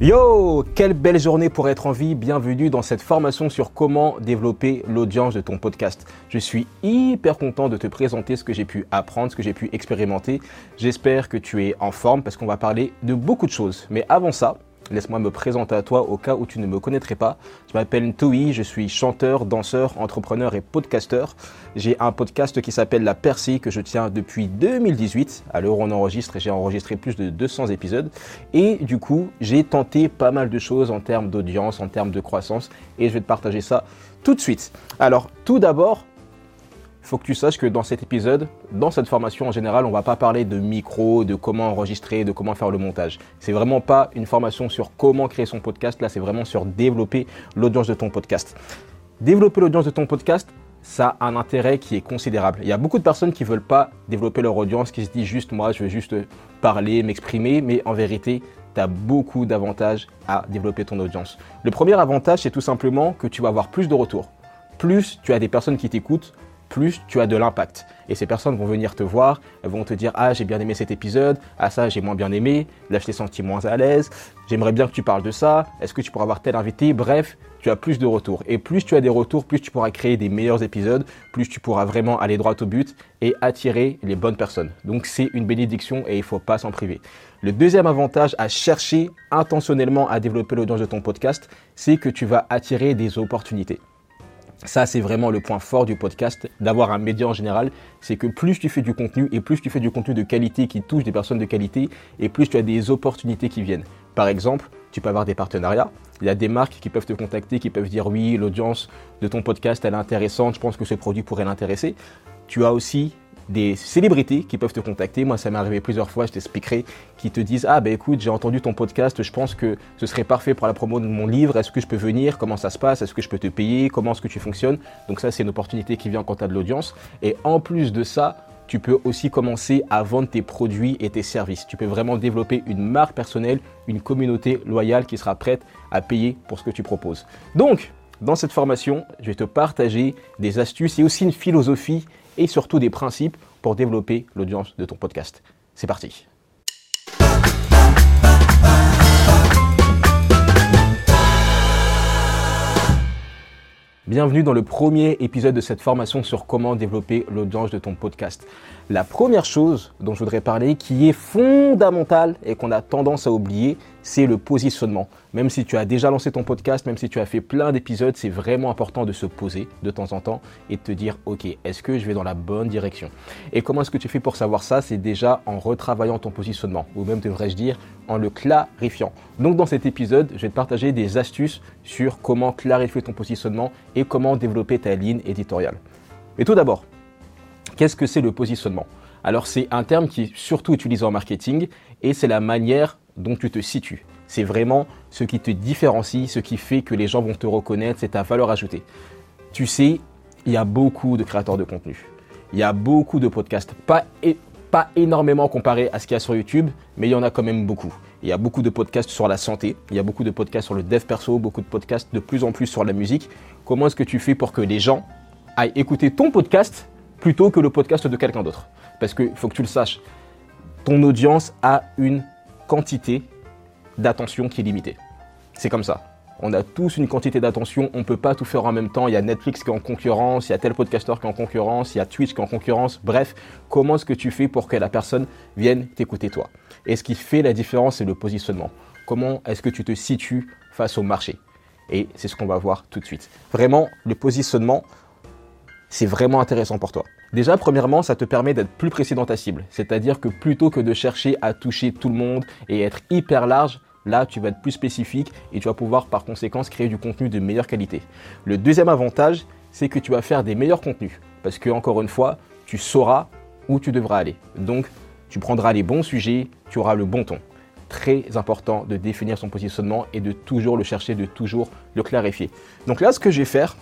Yo, quelle belle journée pour être en vie. Bienvenue dans cette formation sur comment développer l'audience de ton podcast. Je suis hyper content de te présenter ce que j'ai pu apprendre, ce que j'ai pu expérimenter. J'espère que tu es en forme parce qu'on va parler de beaucoup de choses. Mais avant ça, Laisse-moi me présenter à toi au cas où tu ne me connaîtrais pas. Je m'appelle Ntoi, je suis chanteur, danseur, entrepreneur et podcasteur. J'ai un podcast qui s'appelle La Percée que je tiens depuis 2018. À l'heure où on enregistre, j'ai enregistré plus de 200 épisodes. Et du coup, j'ai tenté pas mal de choses en termes d'audience, en termes de croissance. Et je vais te partager ça tout de suite. Alors, tout d'abord, il faut que tu saches que dans cet épisode, dans cette formation en général, on va pas parler de micro, de comment enregistrer, de comment faire le montage. C'est vraiment pas une formation sur comment créer son podcast. Là, c'est vraiment sur développer l'audience de ton podcast. Développer l'audience de ton podcast, ça a un intérêt qui est considérable. Il y a beaucoup de personnes qui veulent pas développer leur audience, qui se disent juste moi, je veux juste parler, m'exprimer, mais en vérité, tu as beaucoup d'avantages à développer ton audience. Le premier avantage, c'est tout simplement que tu vas avoir plus de retours. Plus tu as des personnes qui t'écoutent, plus tu as de l'impact. Et ces personnes vont venir te voir, elles vont te dire Ah, j'ai bien aimé cet épisode, ah, ça, j'ai moins bien aimé, là, je t'ai senti moins à l'aise, j'aimerais bien que tu parles de ça, est-ce que tu pourrais avoir tel invité? Bref, tu as plus de retours. Et plus tu as des retours, plus tu pourras créer des meilleurs épisodes, plus tu pourras vraiment aller droit au but et attirer les bonnes personnes. Donc, c'est une bénédiction et il ne faut pas s'en priver. Le deuxième avantage à chercher intentionnellement à développer l'audience de ton podcast, c'est que tu vas attirer des opportunités. Ça, c'est vraiment le point fort du podcast, d'avoir un média en général. C'est que plus tu fais du contenu et plus tu fais du contenu de qualité qui touche des personnes de qualité et plus tu as des opportunités qui viennent. Par exemple, tu peux avoir des partenariats. Il y a des marques qui peuvent te contacter, qui peuvent dire oui, l'audience de ton podcast, elle est intéressante, je pense que ce produit pourrait l'intéresser. Tu as aussi des célébrités qui peuvent te contacter. Moi, ça m'est arrivé plusieurs fois, je t'expliquerai, qui te disent Ah, ben écoute, j'ai entendu ton podcast, je pense que ce serait parfait pour la promo de mon livre. Est-ce que je peux venir? Comment ça se passe? Est-ce que je peux te payer? Comment est-ce que tu fonctionnes? Donc, ça, c'est une opportunité qui vient quand tu as de l'audience. Et en plus de ça, tu peux aussi commencer à vendre tes produits et tes services. Tu peux vraiment développer une marque personnelle, une communauté loyale qui sera prête à payer pour ce que tu proposes. Donc, dans cette formation, je vais te partager des astuces et aussi une philosophie et surtout des principes pour développer l'audience de ton podcast. C'est parti. Bienvenue dans le premier épisode de cette formation sur comment développer l'audience de ton podcast. La première chose dont je voudrais parler, qui est fondamentale et qu'on a tendance à oublier, c'est le positionnement. Même si tu as déjà lancé ton podcast, même si tu as fait plein d'épisodes, c'est vraiment important de se poser de temps en temps et de te dire, ok, est-ce que je vais dans la bonne direction? Et comment est-ce que tu fais pour savoir ça? C'est déjà en retravaillant ton positionnement, ou même devrais-je dire, en le clarifiant. Donc dans cet épisode, je vais te partager des astuces sur comment clarifier ton positionnement et comment développer ta ligne éditoriale. Mais tout d'abord, Qu'est-ce que c'est le positionnement? Alors c'est un terme qui est surtout utilisé en marketing et c'est la manière dont tu te situes. C'est vraiment ce qui te différencie, ce qui fait que les gens vont te reconnaître, c'est ta valeur ajoutée. Tu sais, il y a beaucoup de créateurs de contenu. Il y a beaucoup de podcasts. Pas, pas énormément comparé à ce qu'il y a sur YouTube, mais il y en a quand même beaucoup. Il y a beaucoup de podcasts sur la santé, il y a beaucoup de podcasts sur le dev perso, beaucoup de podcasts de plus en plus sur la musique. Comment est-ce que tu fais pour que les gens aillent écouter ton podcast plutôt que le podcast de quelqu'un d'autre? Parce qu'il faut que tu le saches, ton audience a une quantité d'attention qui est limitée. C'est comme ça. On a tous une quantité d'attention, on ne peut pas tout faire en même temps. Il y a Netflix qui est en concurrence, il y a tel podcasteur qui est en concurrence, il y a Twitch qui est en concurrence. Bref, comment est-ce que tu fais pour que la personne vienne t'écouter toi? Et ce qui fait la différence, c'est le positionnement. Comment est-ce que tu te situes face au marché? Et c'est ce qu'on va voir tout de suite. Vraiment, le positionnement, c'est vraiment intéressant pour toi. Déjà, premièrement, ça te permet d'être plus précis dans ta cible. C'est-à-dire que plutôt que de chercher à toucher tout le monde et être hyper large, là, tu vas être plus spécifique et tu vas pouvoir par conséquent créer du contenu de meilleure qualité. Le deuxième avantage, c'est que tu vas faire des meilleurs contenus. Parce que, encore une fois, tu sauras où tu devras aller. Donc, tu prendras les bons sujets, tu auras le bon ton. très important de définir son positionnement et de toujours le chercher, de toujours le clarifier. Donc là, ce que je vais faire,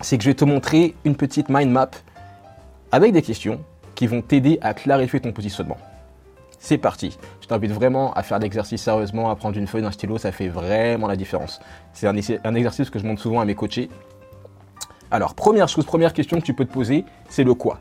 c'est que je vais te montrer une petite mind map avec des questions qui vont t'aider à clarifier ton positionnement. C'est parti. Je t'invite vraiment à faire l'exercice sérieusement, à prendre une feuille, d'un stylo, ça fait vraiment la différence. C'est un, un, exercice que je montre souvent à mes coachés. Alors, première chose, première question que tu peux te poser, c'est le quoi.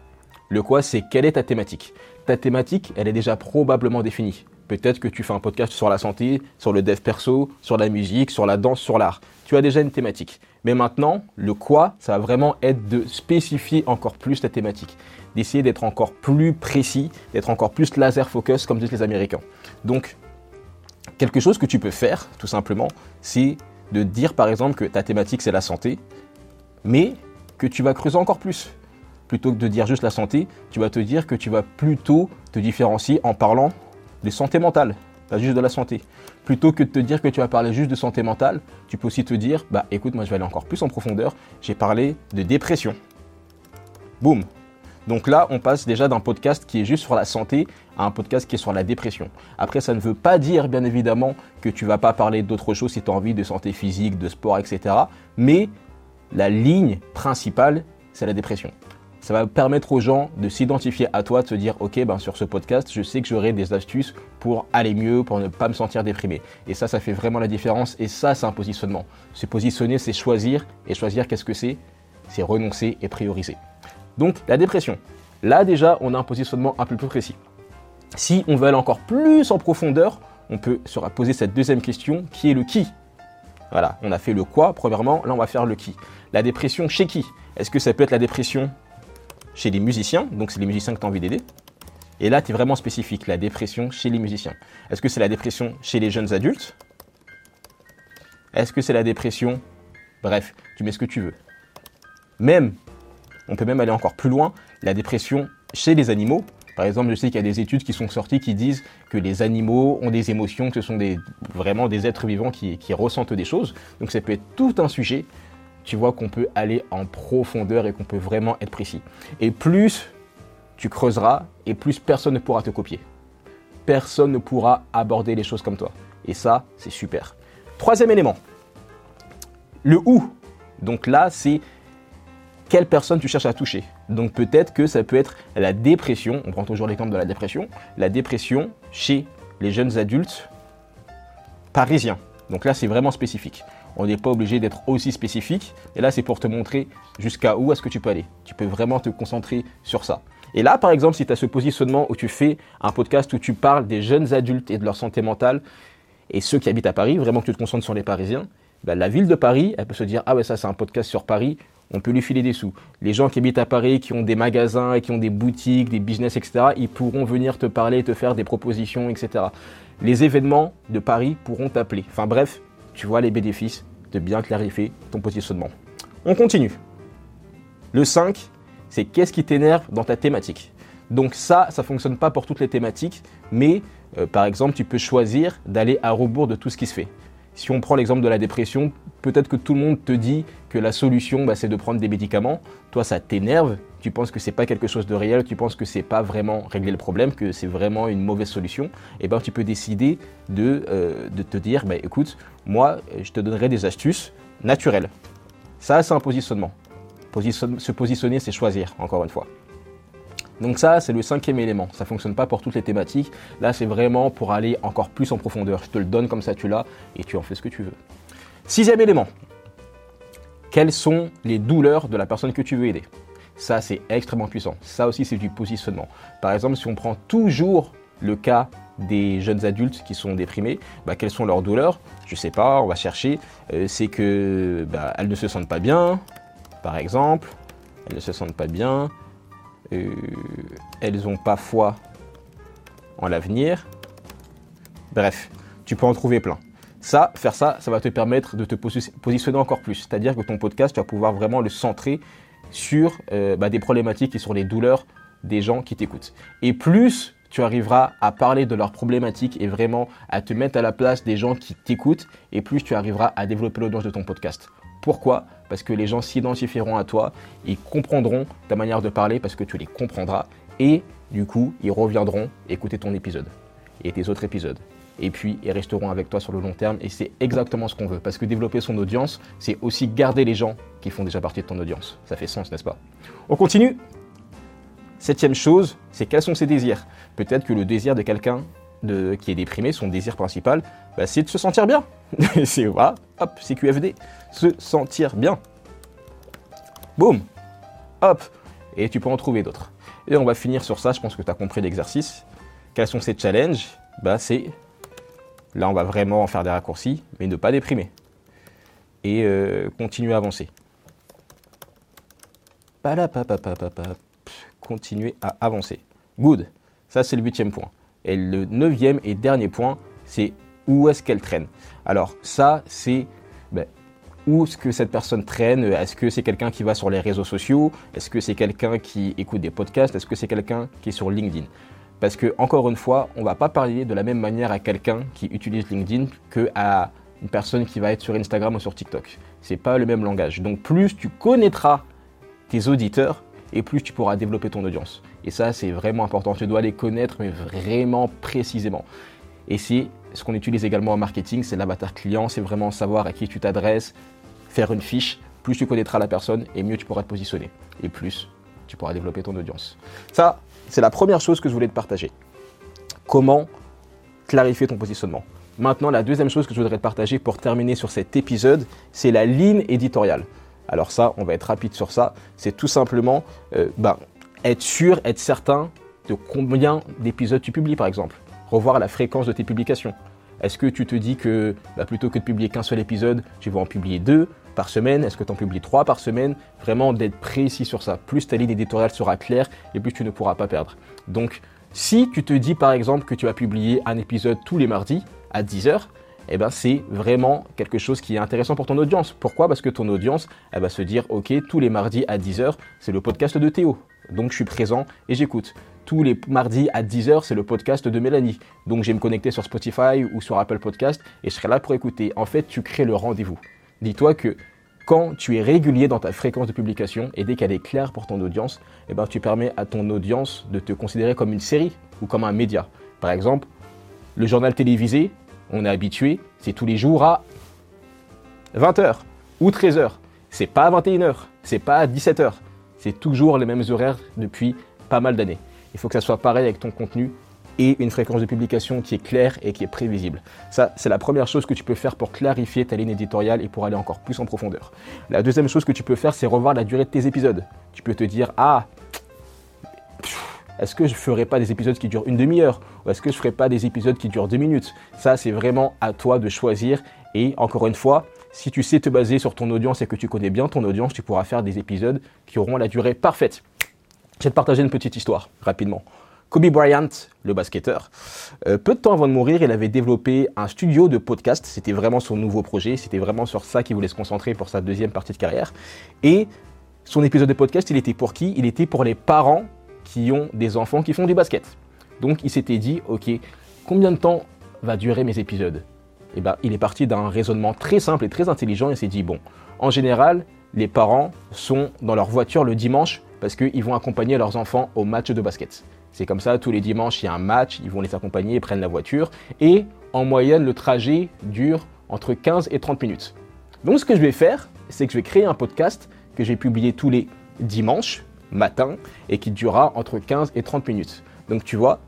Le quoi, c'est quelle est ta thématique? Ta thématique, elle est déjà probablement définie. Peut-être que tu fais un podcast sur la santé, sur le dev perso, sur la musique, sur la danse, sur l'art. Tu as déjà une thématique. Mais maintenant, le quoi, ça va vraiment être de spécifier encore plus ta thématique, d'essayer d'être encore plus précis, d'être encore plus laser focus, comme disent les Américains. Donc, quelque chose que tu peux faire, tout simplement, c'est de dire par exemple que ta thématique c'est la santé, mais que tu vas creuser encore plus. Plutôt que de dire juste la santé, tu vas te dire que tu vas plutôt te différencier en parlant de santé mentale, pas juste de la santé. Plutôt que de te dire que tu vas parler juste de santé mentale, tu peux aussi te dire, bah écoute, moi je vais aller encore plus en profondeur, j'ai parlé de dépression. Boum. Donc là, on passe déjà d'un podcast qui est juste sur la santé à un podcast qui est sur la dépression. Après, ça ne veut pas dire, bien évidemment, que tu vas pas parler d'autre chose si tu as envie de santé physique, de sport, etc. Mais la ligne principale, c'est la dépression ça va permettre aux gens de s'identifier à toi, de se dire ok ben sur ce podcast je sais que j'aurai des astuces pour aller mieux, pour ne pas me sentir déprimé. Et ça ça fait vraiment la différence et ça c'est un positionnement. Se positionner c'est choisir et choisir qu'est-ce que c'est? C'est renoncer et prioriser. Donc la dépression. Là déjà on a un positionnement un peu plus précis. Si on veut aller encore plus en profondeur, on peut se poser cette deuxième question qui est le qui? Voilà, on a fait le quoi premièrement, là on va faire le qui. La dépression chez qui? Est-ce que ça peut être la dépression? Chez les musiciens, donc c'est les musiciens que tu as envie d'aider. Et là, tu es vraiment spécifique, la dépression chez les musiciens. Est-ce que c'est la dépression chez les jeunes adultes? Est-ce que c'est la dépression? Bref, tu mets ce que tu veux. Même, on peut même aller encore plus loin, la dépression chez les animaux. Par exemple, je sais qu'il y a des études qui sont sorties qui disent que les animaux ont des émotions, que ce sont vraiment des êtres vivants qui, qui ressentent des choses. Donc ça peut être tout un sujet tu vois qu'on peut aller en profondeur et qu'on peut vraiment être précis. Et plus tu creuseras, et plus personne ne pourra te copier. Personne ne pourra aborder les choses comme toi. Et ça, c'est super. Troisième élément, le où. Donc là, c'est quelle personne tu cherches à toucher. Donc peut-être que ça peut être la dépression, on prend toujours l'exemple de la dépression, la dépression chez les jeunes adultes parisiens. Donc là, c'est vraiment spécifique on n'est pas obligé d'être aussi spécifique. Et là, c'est pour te montrer jusqu'à où est-ce que tu peux aller. Tu peux vraiment te concentrer sur ça. Et là, par exemple, si tu as ce positionnement où tu fais un podcast où tu parles des jeunes adultes et de leur santé mentale, et ceux qui habitent à Paris, vraiment que tu te concentres sur les Parisiens, ben, la ville de Paris, elle peut se dire, ah ouais, ça c'est un podcast sur Paris, on peut lui filer des sous. Les gens qui habitent à Paris, qui ont des magasins, qui ont des boutiques, des business, etc., ils pourront venir te parler, te faire des propositions, etc. Les événements de Paris pourront t'appeler. Enfin bref, tu vois les bénéfices de bien clarifier ton positionnement. On continue. Le 5, c'est qu'est-ce qui t'énerve dans ta thématique? Donc ça, ça ne fonctionne pas pour toutes les thématiques, mais euh, par exemple, tu peux choisir d'aller à rebours de tout ce qui se fait. Si on prend l'exemple de la dépression, peut-être que tout le monde te dit que la solution, bah, c'est de prendre des médicaments. Toi, ça t'énerve. Tu penses que c'est pas quelque chose de réel. Tu penses que c'est pas vraiment régler le problème, que c'est vraiment une mauvaise solution. Et eh ben, tu peux décider de, euh, te dire, bah, écoute, moi, je te donnerai des astuces naturelles. Ça, c'est un positionnement. se positionner, c'est choisir, encore une fois. Donc ça, c'est le cinquième élément. Ça ne fonctionne pas pour toutes les thématiques. Là, c'est vraiment pour aller encore plus en profondeur. Je te le donne comme ça, tu l'as, et tu en fais ce que tu veux. Sixième élément. Quelles sont les douleurs de la personne que tu veux aider? Ça, c'est extrêmement puissant. Ça aussi, c'est du positionnement. Par exemple, si on prend toujours le cas des jeunes adultes qui sont déprimés, bah, quelles sont leurs douleurs? Je ne sais pas, on va chercher. Euh, c'est que bah, elles ne se sentent pas bien, par exemple. Elles ne se sentent pas bien. Euh, elles n'ont pas foi en l'avenir. Bref, tu peux en trouver plein. Ça, faire ça, ça va te permettre de te positionner encore plus. C'est-à-dire que ton podcast, tu vas pouvoir vraiment le centrer sur euh, bah, des problématiques et sur les douleurs des gens qui t'écoutent. Et plus tu arriveras à parler de leurs problématiques et vraiment à te mettre à la place des gens qui t'écoutent, et plus tu arriveras à développer l'audience de ton podcast. Pourquoi? Parce que les gens s'identifieront à toi, ils comprendront ta manière de parler parce que tu les comprendras, et du coup, ils reviendront écouter ton épisode et tes autres épisodes. et puis ils resteront avec toi sur le long terme et c'est exactement ce qu'on veut parce que développer son audience, c'est aussi garder les gens qui font déjà partie de ton audience. Ça fait sens, n'est-ce pas? On continue Septième chose, c'est quels sont ses désirs? Peut-être que le désir de quelqu'un qui est déprimé, son désir principal, bah, c'est de se sentir bien. c'est voilà, hop, c'est QFD, se sentir bien. Boum, hop, et tu peux en trouver d'autres. Et on va finir sur ça, je pense que tu as compris l'exercice. Quels sont ces challenges? Bah, C'est, là on va vraiment faire des raccourcis, mais ne pas déprimer. Et euh, continuer à avancer. Continuer à avancer. Good. Ça c'est le huitième point. Et le neuvième et dernier point, c'est où est-ce qu'elle traîne. Alors ça, c'est ben, où est-ce que cette personne traîne? Est-ce que c'est quelqu'un qui va sur les réseaux sociaux? Est-ce que c'est quelqu'un qui écoute des podcasts? Est-ce que c'est quelqu'un qui est sur LinkedIn? Parce que, encore une fois, on ne va pas parler de la même manière à quelqu'un qui utilise LinkedIn qu'à une personne qui va être sur Instagram ou sur TikTok. Ce n'est pas le même langage. Donc plus tu connaîtras tes auditeurs et plus tu pourras développer ton audience. Et ça, c'est vraiment important. Tu dois les connaître, mais vraiment précisément. Et c'est ce qu'on utilise également en marketing, c'est l'avatar client, c'est vraiment savoir à qui tu t'adresses, faire une fiche, plus tu connaîtras la personne et mieux tu pourras te positionner. Et plus tu pourras développer ton audience. Ça, c'est la première chose que je voulais te partager. Comment clarifier ton positionnement. Maintenant, la deuxième chose que je voudrais te partager pour terminer sur cet épisode, c'est la ligne éditoriale. Alors ça, on va être rapide sur ça. C'est tout simplement euh, ben, être sûr, être certain de combien d'épisodes tu publies, par exemple. Revoir la fréquence de tes publications. Est-ce que tu te dis que bah, plutôt que de publier qu'un seul épisode, tu vas en publier deux par semaine? Est-ce que tu en publies trois par semaine? Vraiment d'être précis sur ça. Plus ta ligne éditoriale sera claire et plus tu ne pourras pas perdre. Donc, si tu te dis par exemple que tu vas publier un épisode tous les mardis à 10h, eh ben, c'est vraiment quelque chose qui est intéressant pour ton audience. Pourquoi? Parce que ton audience, va se dire, ok, tous les mardis à 10h, c'est le podcast de Théo. Donc je suis présent et j'écoute tous les mardis à 10h, c'est le podcast de Mélanie. Donc je vais me connecter sur Spotify ou sur Apple Podcast et je serai là pour écouter. En fait, tu crées le rendez-vous. Dis-toi que quand tu es régulier dans ta fréquence de publication et dès qu'elle est claire pour ton audience, eh ben, tu permets à ton audience de te considérer comme une série ou comme un média. Par exemple, le journal télévisé, on est habitué, c'est tous les jours à 20h ou 13h. C'est pas à 21h, c'est pas à 17h. C'est toujours les mêmes horaires depuis pas mal d'années. Il faut que ça soit pareil avec ton contenu et une fréquence de publication qui est claire et qui est prévisible. Ça, c'est la première chose que tu peux faire pour clarifier ta ligne éditoriale et pour aller encore plus en profondeur. La deuxième chose que tu peux faire, c'est revoir la durée de tes épisodes. Tu peux te dire, ah, est-ce que je ne ferai pas des épisodes qui durent une demi-heure Ou est-ce que je ne ferai pas des épisodes qui durent deux minutes? Ça, c'est vraiment à toi de choisir. Et encore une fois, si tu sais te baser sur ton audience et que tu connais bien ton audience, tu pourras faire des épisodes qui auront la durée parfaite. Je vais te partager une petite histoire rapidement. Kobe Bryant, le basketteur, euh, peu de temps avant de mourir, il avait développé un studio de podcast. C'était vraiment son nouveau projet. C'était vraiment sur ça qu'il voulait se concentrer pour sa deuxième partie de carrière. Et son épisode de podcast, il était pour qui? Il était pour les parents qui ont des enfants qui font du basket. Donc il s'était dit, ok, combien de temps va durer mes épisodes? Et eh ben, il est parti d'un raisonnement très simple et très intelligent. Il s'est dit, bon, en général, les parents sont dans leur voiture le dimanche parce qu'ils vont accompagner leurs enfants au match de basket. C'est comme ça, tous les dimanches, il y a un match, ils vont les accompagner, ils prennent la voiture, et en moyenne, le trajet dure entre 15 et 30 minutes. Donc ce que je vais faire, c'est que je vais créer un podcast que j'ai publié tous les dimanches matin et qui durera entre 15 et 30 minutes. Donc tu vois,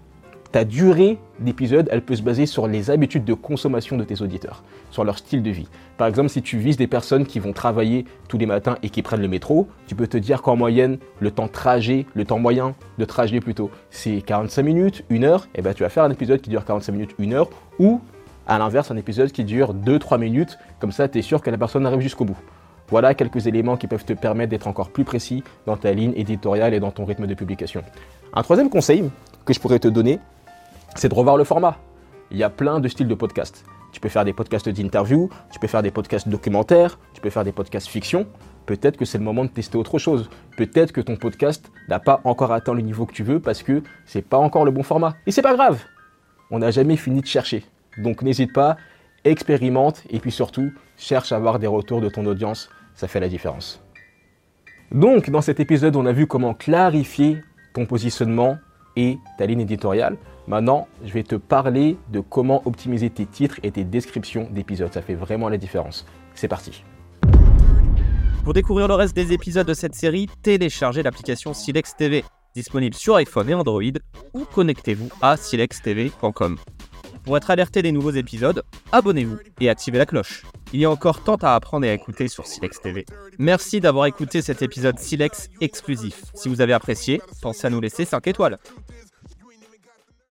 ta durée d'épisode, elle peut se baser sur les habitudes de consommation de tes auditeurs, sur leur style de vie. Par exemple, si tu vises des personnes qui vont travailler tous les matins et qui prennent le métro, tu peux te dire qu'en moyenne, le temps trajet, le temps moyen de trajet plutôt, c'est 45 minutes, 1 heure, et bien tu vas faire un épisode qui dure 45 minutes, 1 heure, ou à l'inverse, un épisode qui dure 2-3 minutes, comme ça tu es sûr que la personne arrive jusqu'au bout. Voilà quelques éléments qui peuvent te permettre d'être encore plus précis dans ta ligne éditoriale et dans ton rythme de publication. Un troisième conseil que je pourrais te donner, c'est de revoir le format. Il y a plein de styles de podcasts. Tu peux faire des podcasts d'interview, tu peux faire des podcasts documentaires, tu peux faire des podcasts fiction. Peut-être que c'est le moment de tester autre chose. Peut-être que ton podcast n'a pas encore atteint le niveau que tu veux parce que c'est pas encore le bon format. Et c'est pas grave. On n'a jamais fini de chercher. Donc n'hésite pas, expérimente et puis surtout cherche à avoir des retours de ton audience. Ça fait la différence. Donc dans cet épisode, on a vu comment clarifier ton positionnement et ta ligne éditoriale. Maintenant, je vais te parler de comment optimiser tes titres et tes descriptions d'épisodes. Ça fait vraiment la différence. C'est parti. Pour découvrir le reste des épisodes de cette série, téléchargez l'application Silex TV, disponible sur iPhone et Android, ou connectez-vous à silextv.com. Pour être alerté des nouveaux épisodes, abonnez-vous et activez la cloche. Il y a encore tant à apprendre et à écouter sur Silex TV. Merci d'avoir écouté cet épisode Silex exclusif. Si vous avez apprécié, pensez à nous laisser 5 étoiles.